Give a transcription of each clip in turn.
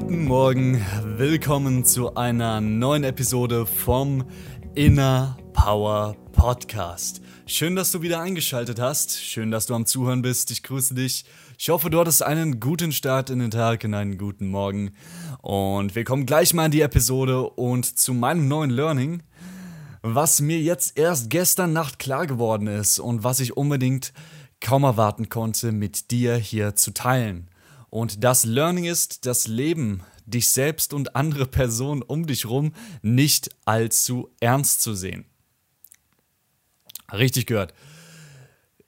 Guten Morgen, willkommen zu einer neuen Episode vom Inner Power Podcast. Schön, dass du wieder eingeschaltet hast. Schön, dass du am Zuhören bist. Ich grüße dich. Ich hoffe, du hattest einen guten Start in den Tag, in einen guten Morgen. Und wir kommen gleich mal in die Episode und zu meinem neuen Learning, was mir jetzt erst gestern Nacht klar geworden ist und was ich unbedingt kaum erwarten konnte, mit dir hier zu teilen. Und das Learning ist, das Leben, dich selbst und andere Personen um dich rum nicht allzu ernst zu sehen. Richtig gehört.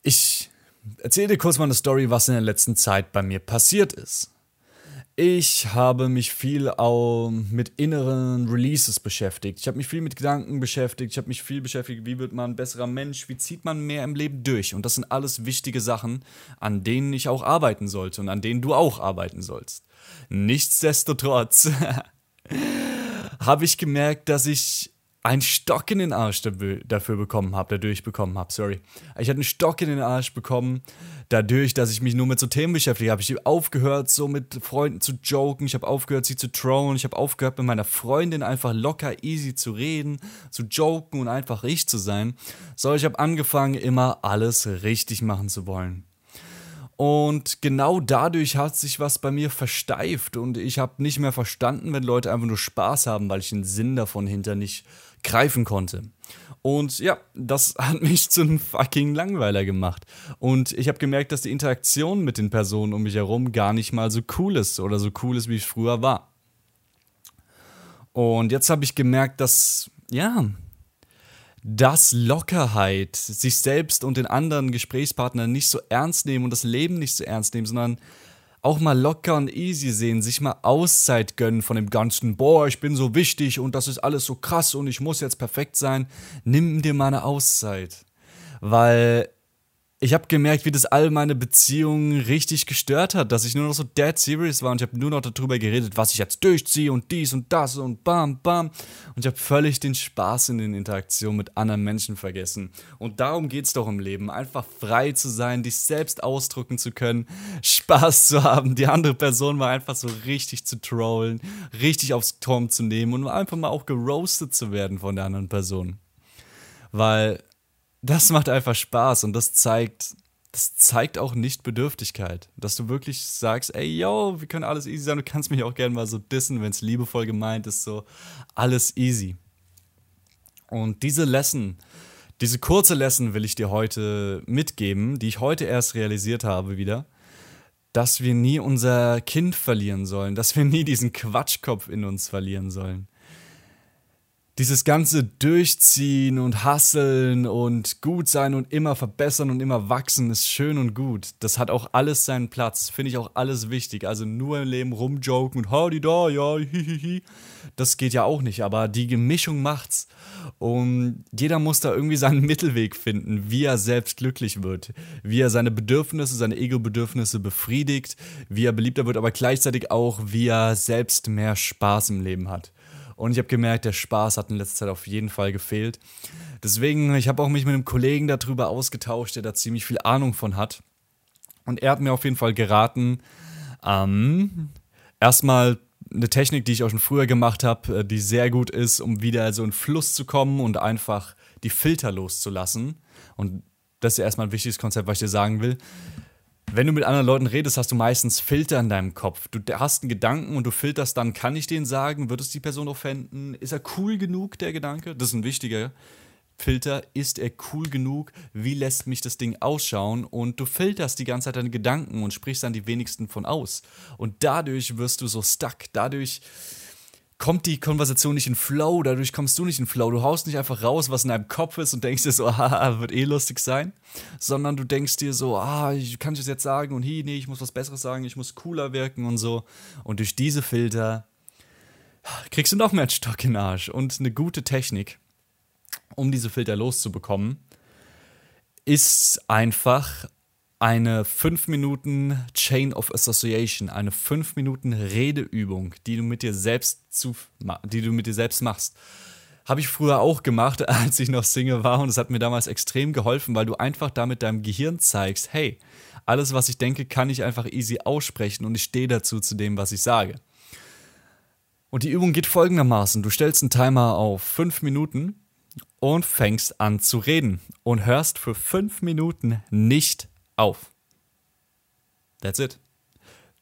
Ich erzähle dir kurz mal eine Story, was in der letzten Zeit bei mir passiert ist. Ich habe mich viel auch mit inneren Releases beschäftigt. Ich habe mich viel mit Gedanken beschäftigt. Ich habe mich viel beschäftigt, wie wird man ein besserer Mensch, wie zieht man mehr im Leben durch. Und das sind alles wichtige Sachen, an denen ich auch arbeiten sollte und an denen du auch arbeiten sollst. Nichtsdestotrotz habe ich gemerkt, dass ich einen Stock in den Arsch dafür bekommen habe, dadurch bekommen habe, sorry. Ich hatte einen Stock in den Arsch bekommen, dadurch, dass ich mich nur mit so Themen beschäftigt habe. Ich habe aufgehört, so mit Freunden zu joken, ich habe aufgehört, sie zu trollen, ich habe aufgehört, mit meiner Freundin einfach locker, easy zu reden, zu joken und einfach ich zu sein. So, ich habe angefangen, immer alles richtig machen zu wollen. Und genau dadurch hat sich was bei mir versteift und ich habe nicht mehr verstanden, wenn Leute einfach nur Spaß haben, weil ich den Sinn davon hinter nicht greifen konnte. Und ja, das hat mich zu einem fucking Langweiler gemacht. Und ich habe gemerkt, dass die Interaktion mit den Personen um mich herum gar nicht mal so cool ist oder so cool ist, wie es früher war. Und jetzt habe ich gemerkt, dass, ja, dass Lockerheit, sich selbst und den anderen Gesprächspartnern nicht so ernst nehmen und das Leben nicht so ernst nehmen, sondern auch mal locker und easy sehen, sich mal Auszeit gönnen von dem ganzen, boah, ich bin so wichtig und das ist alles so krass und ich muss jetzt perfekt sein. Nimm dir mal eine Auszeit. Weil ich habe gemerkt, wie das all meine Beziehungen richtig gestört hat, dass ich nur noch so dead serious war und ich habe nur noch darüber geredet, was ich jetzt durchziehe und dies und das und bam, bam. Und ich habe völlig den Spaß in den Interaktionen mit anderen Menschen vergessen. Und darum geht es doch im Leben, einfach frei zu sein, dich selbst ausdrücken zu können, Spaß zu haben, die andere Person mal einfach so richtig zu trollen, richtig aufs Turm zu nehmen und einfach mal auch geroastet zu werden von der anderen Person. Weil das macht einfach Spaß und das zeigt, das zeigt auch nicht Bedürftigkeit. Dass du wirklich sagst, ey, yo, wir können alles easy sein, du kannst mich auch gerne mal so dissen, wenn es liebevoll gemeint ist, so alles easy. Und diese Lesson, diese kurze Lesson will ich dir heute mitgeben, die ich heute erst realisiert habe wieder, dass wir nie unser Kind verlieren sollen, dass wir nie diesen Quatschkopf in uns verlieren sollen dieses ganze Durchziehen und Hasseln und gut sein und immer verbessern und immer wachsen ist schön und gut. Das hat auch alles seinen Platz. Finde ich auch alles wichtig. Also nur im Leben rumjoken und howdy da, ja, hihihi. Das geht ja auch nicht. Aber die Gemischung macht's. Und jeder muss da irgendwie seinen Mittelweg finden, wie er selbst glücklich wird. Wie er seine Bedürfnisse, seine Ego-Bedürfnisse befriedigt. Wie er beliebter wird, aber gleichzeitig auch, wie er selbst mehr Spaß im Leben hat. Und ich habe gemerkt, der Spaß hat in letzter Zeit auf jeden Fall gefehlt. Deswegen, ich habe auch mich mit einem Kollegen darüber ausgetauscht, der da ziemlich viel Ahnung von hat. Und er hat mir auf jeden Fall geraten, ähm, erstmal eine Technik, die ich auch schon früher gemacht habe, äh, die sehr gut ist, um wieder so in Fluss zu kommen und einfach die Filter loszulassen. Und das ist ja erstmal ein wichtiges Konzept, was ich dir sagen will. Wenn du mit anderen Leuten redest, hast du meistens Filter in deinem Kopf. Du hast einen Gedanken und du filterst dann, kann ich den sagen? Wird es die Person offenden? Ist er cool genug, der Gedanke? Das ist ein wichtiger Filter. Ist er cool genug? Wie lässt mich das Ding ausschauen? Und du filterst die ganze Zeit deine Gedanken und sprichst dann die wenigsten von aus. Und dadurch wirst du so stuck. Dadurch kommt die Konversation nicht in Flow, dadurch kommst du nicht in Flow. Du haust nicht einfach raus, was in deinem Kopf ist und denkst dir so, haha, wird eh lustig sein, sondern du denkst dir so, ah, ich kann das jetzt sagen und hi, nee, ich muss was Besseres sagen, ich muss cooler wirken und so. Und durch diese Filter kriegst du noch mehr Stock in den Arsch und eine gute Technik, um diese Filter loszubekommen, ist einfach eine 5 Minuten Chain of Association, eine 5 Minuten Redeübung, die du mit dir selbst zu, die du mit dir selbst machst. Habe ich früher auch gemacht, als ich noch Single war und es hat mir damals extrem geholfen, weil du einfach damit deinem Gehirn zeigst, hey, alles, was ich denke, kann ich einfach easy aussprechen und ich stehe dazu zu dem, was ich sage. Und die Übung geht folgendermaßen. Du stellst einen Timer auf 5 Minuten und fängst an zu reden und hörst für 5 Minuten nicht auf. That's it.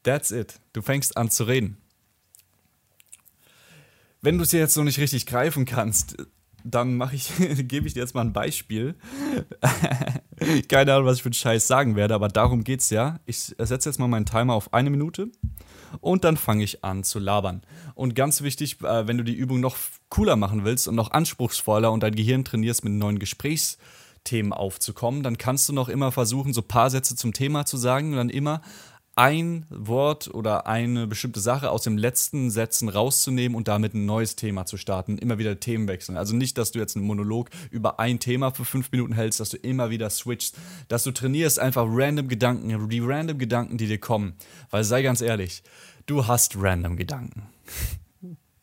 That's it. Du fängst an zu reden. Wenn du es jetzt noch nicht richtig greifen kannst, dann mache ich, gebe ich dir jetzt mal ein Beispiel. Keine Ahnung, was ich für einen Scheiß sagen werde, aber darum geht's ja. Ich setze jetzt mal meinen Timer auf eine Minute und dann fange ich an zu labern. Und ganz wichtig, äh, wenn du die Übung noch cooler machen willst und noch anspruchsvoller und dein Gehirn trainierst mit neuen Gesprächsthemen aufzukommen, dann kannst du noch immer versuchen, so ein paar Sätze zum Thema zu sagen und dann immer ein Wort oder eine bestimmte Sache aus den letzten Sätzen rauszunehmen und damit ein neues Thema zu starten, immer wieder Themen wechseln. Also nicht, dass du jetzt einen Monolog über ein Thema für fünf Minuten hältst, dass du immer wieder switchst, dass du trainierst einfach random Gedanken, die random Gedanken, die dir kommen. Weil sei ganz ehrlich, du hast random Gedanken.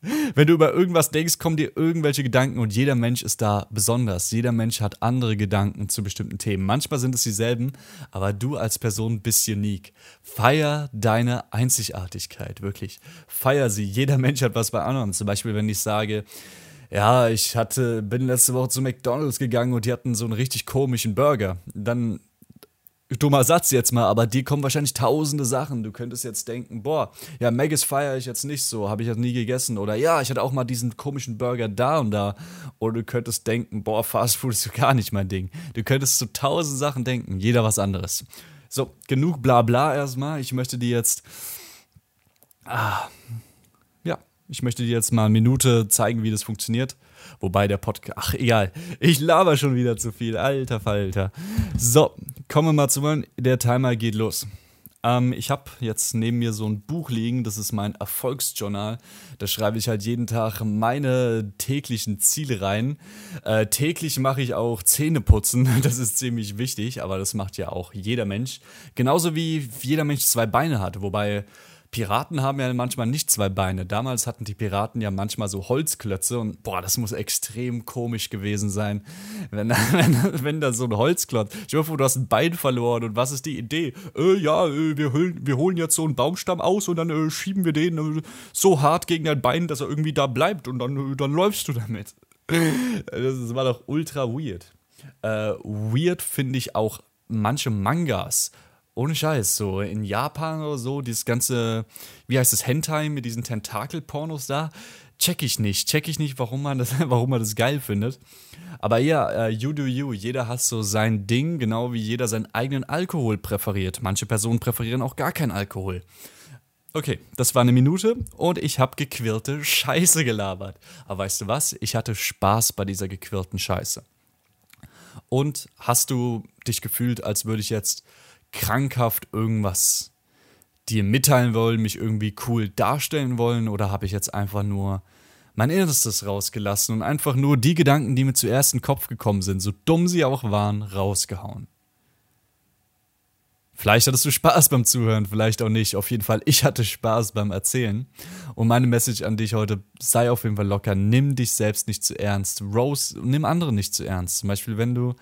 Wenn du über irgendwas denkst, kommen dir irgendwelche Gedanken und jeder Mensch ist da besonders. Jeder Mensch hat andere Gedanken zu bestimmten Themen. Manchmal sind es dieselben, aber du als Person bist unique. Feier deine Einzigartigkeit, wirklich. Feier sie. Jeder Mensch hat was bei anderen. Zum Beispiel, wenn ich sage, ja, ich hatte, bin letzte Woche zu McDonalds gegangen und die hatten so einen richtig komischen Burger. Dann dummer Satz jetzt mal, aber die kommen wahrscheinlich tausende Sachen. Du könntest jetzt denken, boah, ja, Maggis feiere ich jetzt nicht so, habe ich jetzt nie gegessen. Oder ja, ich hatte auch mal diesen komischen Burger da und da. Oder du könntest denken, boah, Fast Food ist gar nicht mein Ding. Du könntest zu tausend Sachen denken, jeder was anderes. So, genug Blabla erstmal. Ich möchte dir jetzt. Ah, ja, ich möchte dir jetzt mal eine Minute zeigen, wie das funktioniert. Wobei der Podcast. Ach, egal. Ich laber schon wieder zu viel. Alter Falter. So, kommen wir mal zu meinem. Der Timer geht los. Ähm, ich habe jetzt neben mir so ein Buch liegen, das ist mein Erfolgsjournal. Da schreibe ich halt jeden Tag meine täglichen Ziele rein. Äh, täglich mache ich auch Zähneputzen, das ist ziemlich wichtig, aber das macht ja auch jeder Mensch. Genauso wie jeder Mensch zwei Beine hat, wobei Piraten haben ja manchmal nicht zwei Beine. Damals hatten die Piraten ja manchmal so Holzklötze und boah, das muss extrem komisch gewesen sein, wenn, wenn, wenn da so ein Holzklotz. Ich hoffe, du hast ein Bein verloren und was ist die Idee? Äh, ja, äh, wir, holen, wir holen jetzt so einen Baumstamm aus und dann äh, schieben wir den äh, so hart gegen dein Bein, dass er irgendwie da bleibt und dann, äh, dann läufst du damit. das war doch ultra weird. Weird finde ich auch manche Mangas ohne Scheiß, so in Japan oder so, dieses ganze, wie heißt das, Hentai mit diesen Tentakel-Pornos da, check ich nicht. Check ich nicht, warum man das, warum man das geil findet. Aber ja, uh, you do you. Jeder hat so sein Ding, genau wie jeder seinen eigenen Alkohol präferiert. Manche Personen präferieren auch gar keinen Alkohol. Okay, das war eine Minute und ich habe gequirlte Scheiße gelabert. Aber weißt du was? Ich hatte Spaß bei dieser gequirlten Scheiße. Und hast du dich gefühlt, als würde ich jetzt krankhaft irgendwas dir mitteilen wollen, mich irgendwie cool darstellen wollen oder habe ich jetzt einfach nur mein Innerstes rausgelassen und einfach nur die Gedanken, die mir zuerst in den Kopf gekommen sind, so dumm sie auch waren, rausgehauen. Vielleicht hattest du Spaß beim Zuhören, vielleicht auch nicht. Auf jeden Fall, ich hatte Spaß beim Erzählen. Und meine Message an dich heute, sei auf jeden Fall locker, nimm dich selbst nicht zu ernst. Rose, nimm andere nicht zu ernst. Zum Beispiel, wenn du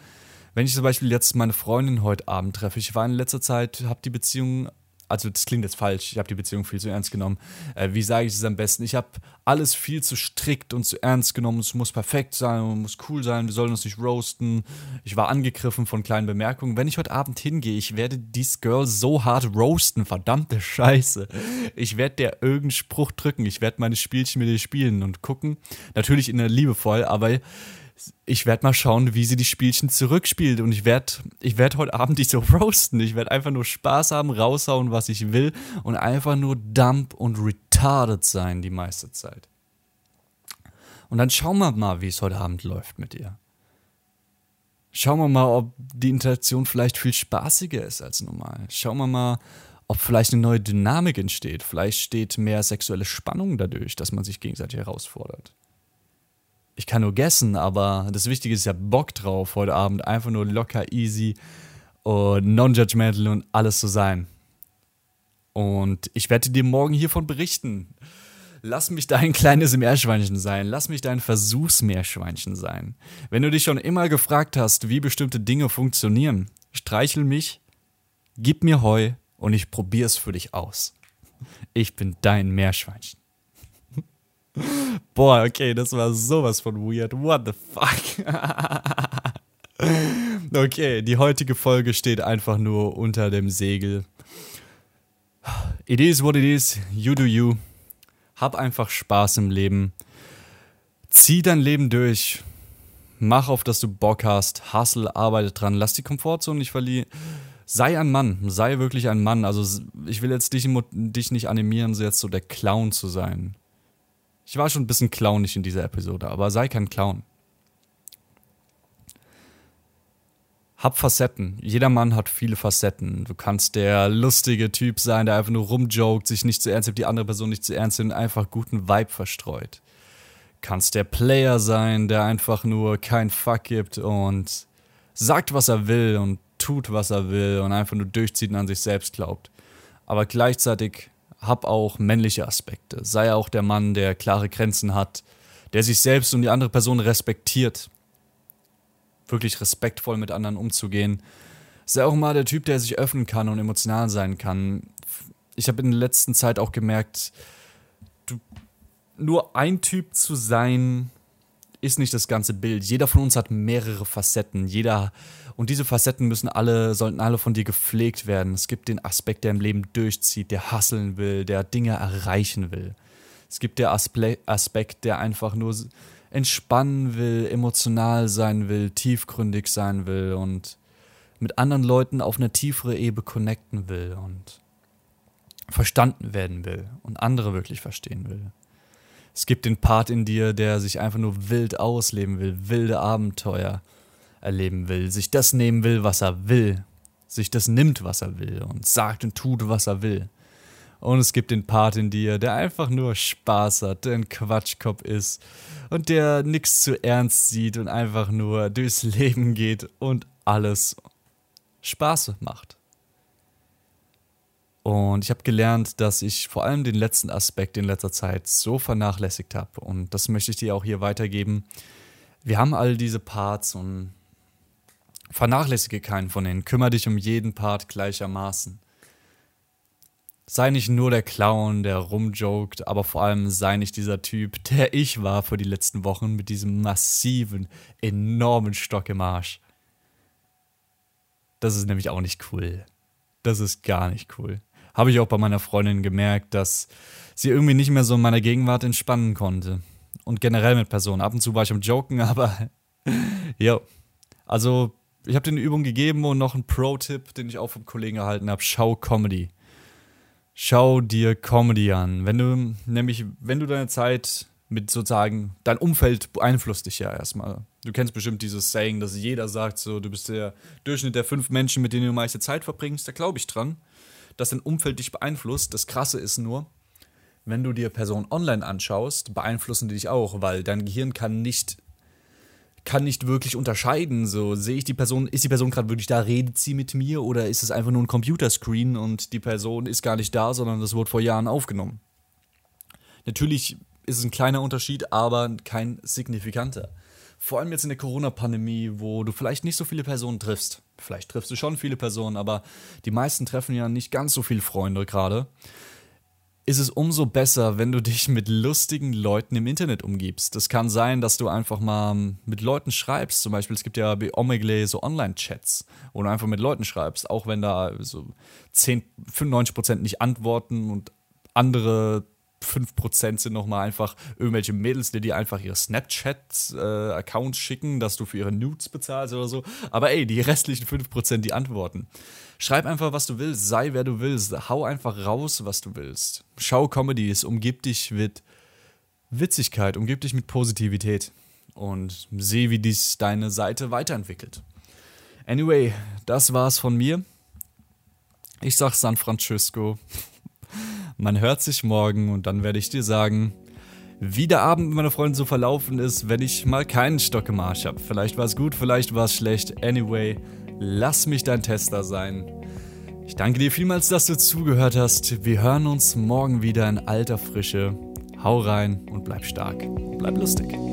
wenn ich zum Beispiel jetzt meine Freundin heute Abend treffe, ich war in letzter Zeit, habe die Beziehung, also das klingt jetzt falsch, ich habe die Beziehung viel zu ernst genommen. Äh, wie sage ich es am besten? Ich habe alles viel zu strikt und zu ernst genommen. Es muss perfekt sein und muss cool sein. Wir sollen uns nicht roasten. Ich war angegriffen von kleinen Bemerkungen. Wenn ich heute Abend hingehe, ich werde dies Girl so hart roasten. Verdammte Scheiße. Ich werde der irgendeinen Spruch drücken. Ich werde meine Spielchen mit ihr spielen und gucken. Natürlich in der liebevoll, aber ich werde mal schauen, wie sie die Spielchen zurückspielt. Und ich werde ich werd heute Abend dich so roasten. Ich werde einfach nur Spaß haben, raushauen, was ich will. Und einfach nur dump und retarded sein die meiste Zeit. Und dann schauen wir mal, wie es heute Abend läuft mit ihr. Schauen wir mal, ob die Interaktion vielleicht viel spaßiger ist als normal. Schauen wir mal, ob vielleicht eine neue Dynamik entsteht. Vielleicht steht mehr sexuelle Spannung dadurch, dass man sich gegenseitig herausfordert. Ich kann nur guessen, aber das Wichtige ist ja Bock drauf, heute Abend einfach nur locker, easy und non-judgmental und alles zu sein. Und ich werde dir morgen hiervon berichten. Lass mich dein kleines Meerschweinchen sein. Lass mich dein Versuchsmeerschweinchen sein. Wenn du dich schon immer gefragt hast, wie bestimmte Dinge funktionieren, streichel mich, gib mir Heu und ich probier's für dich aus. Ich bin dein Meerschweinchen. Boah, okay, das war sowas von weird. What the fuck? okay, die heutige Folge steht einfach nur unter dem Segel. It is what it is. You do you. Hab einfach Spaß im Leben. Zieh dein Leben durch. Mach auf, dass du Bock hast. Hustle, arbeite dran. Lass die Komfortzone nicht verlieren. Sei ein Mann. Sei wirklich ein Mann. Also, ich will jetzt dich, dich nicht animieren, so jetzt so der Clown zu sein. Ich war schon ein bisschen clownig in dieser Episode, aber sei kein Clown. hab Facetten. Jeder Mann hat viele Facetten. Du kannst der lustige Typ sein, der einfach nur rumjoked, sich nicht zu ernst nimmt, die andere Person nicht zu ernst nimmt und einfach guten Vibe verstreut. Kannst der Player sein, der einfach nur kein Fuck gibt und sagt, was er will und tut, was er will und einfach nur durchzieht und an sich selbst glaubt. Aber gleichzeitig hab auch männliche Aspekte. Sei auch der Mann, der klare Grenzen hat, der sich selbst und die andere Person respektiert wirklich respektvoll mit anderen umzugehen. Sei auch mal der Typ, der sich öffnen kann und emotional sein kann. Ich habe in der letzten Zeit auch gemerkt, du, nur ein Typ zu sein, ist nicht das ganze Bild. Jeder von uns hat mehrere Facetten. Jeder und diese Facetten müssen alle, sollten alle von dir gepflegt werden. Es gibt den Aspekt, der im Leben durchzieht, der hasseln will, der Dinge erreichen will. Es gibt der Aspekt, der einfach nur entspannen will, emotional sein will, tiefgründig sein will und mit anderen Leuten auf eine tiefere Ebene connecten will und verstanden werden will und andere wirklich verstehen will. Es gibt den Part in dir, der sich einfach nur wild ausleben will, wilde Abenteuer erleben will, sich das nehmen will, was er will, sich das nimmt, was er will und sagt und tut, was er will. Und es gibt den Part in dir, der einfach nur Spaß hat, der ein Quatschkopf ist und der nichts zu ernst sieht und einfach nur durchs Leben geht und alles Spaß macht. Und ich habe gelernt, dass ich vor allem den letzten Aspekt in letzter Zeit so vernachlässigt habe. Und das möchte ich dir auch hier weitergeben. Wir haben all diese Parts und vernachlässige keinen von denen. Kümmere dich um jeden Part gleichermaßen sei nicht nur der Clown, der rumjoked, aber vor allem sei nicht dieser Typ, der ich war für die letzten Wochen mit diesem massiven, enormen Stock im Arsch. Das ist nämlich auch nicht cool. Das ist gar nicht cool. Habe ich auch bei meiner Freundin gemerkt, dass sie irgendwie nicht mehr so in meiner Gegenwart entspannen konnte. Und generell mit Personen. Ab und zu war ich am Joken, aber ja. Also, ich habe dir eine Übung gegeben und noch einen Pro-Tipp, den ich auch vom Kollegen erhalten habe. Schau Comedy schau dir Comedy an. Wenn du nämlich, wenn du deine Zeit mit sozusagen, dein Umfeld beeinflusst dich ja erstmal. Du kennst bestimmt dieses Saying, dass jeder sagt, so, du bist der Durchschnitt der fünf Menschen, mit denen du meiste Zeit verbringst. Da glaube ich dran, dass dein Umfeld dich beeinflusst. Das Krasse ist nur, wenn du dir Personen online anschaust, beeinflussen die dich auch, weil dein Gehirn kann nicht kann nicht wirklich unterscheiden. So sehe ich die Person, ist die Person gerade wirklich da, redet sie mit mir oder ist es einfach nur ein Computerscreen und die Person ist gar nicht da, sondern das wurde vor Jahren aufgenommen. Natürlich ist es ein kleiner Unterschied, aber kein signifikanter. Vor allem jetzt in der Corona-Pandemie, wo du vielleicht nicht so viele Personen triffst. Vielleicht triffst du schon viele Personen, aber die meisten treffen ja nicht ganz so viele Freunde gerade ist es umso besser, wenn du dich mit lustigen Leuten im Internet umgibst. Das kann sein, dass du einfach mal mit Leuten schreibst. Zum Beispiel, es gibt ja bei Omegle so Online-Chats, wo du einfach mit Leuten schreibst, auch wenn da so 10, 95% nicht antworten und andere 5% sind nochmal einfach irgendwelche Mädels, die dir einfach ihre Snapchat-Accounts äh, schicken, dass du für ihre Nudes bezahlst oder so. Aber ey, die restlichen 5%, die antworten. Schreib einfach, was du willst, sei wer du willst, hau einfach raus, was du willst. Schau Comedies, umgib dich mit Witzigkeit, umgib dich mit Positivität und seh, wie dies deine Seite weiterentwickelt. Anyway, das war's von mir. Ich sag San Francisco. Man hört sich morgen und dann werde ich dir sagen, wie der Abend mit meiner Freundin so verlaufen ist, wenn ich mal keinen Stock im Arsch habe. Vielleicht war es gut, vielleicht war es schlecht. Anyway, lass mich dein Tester sein. Ich danke dir vielmals, dass du zugehört hast. Wir hören uns morgen wieder in alter Frische. Hau rein und bleib stark. Bleib lustig.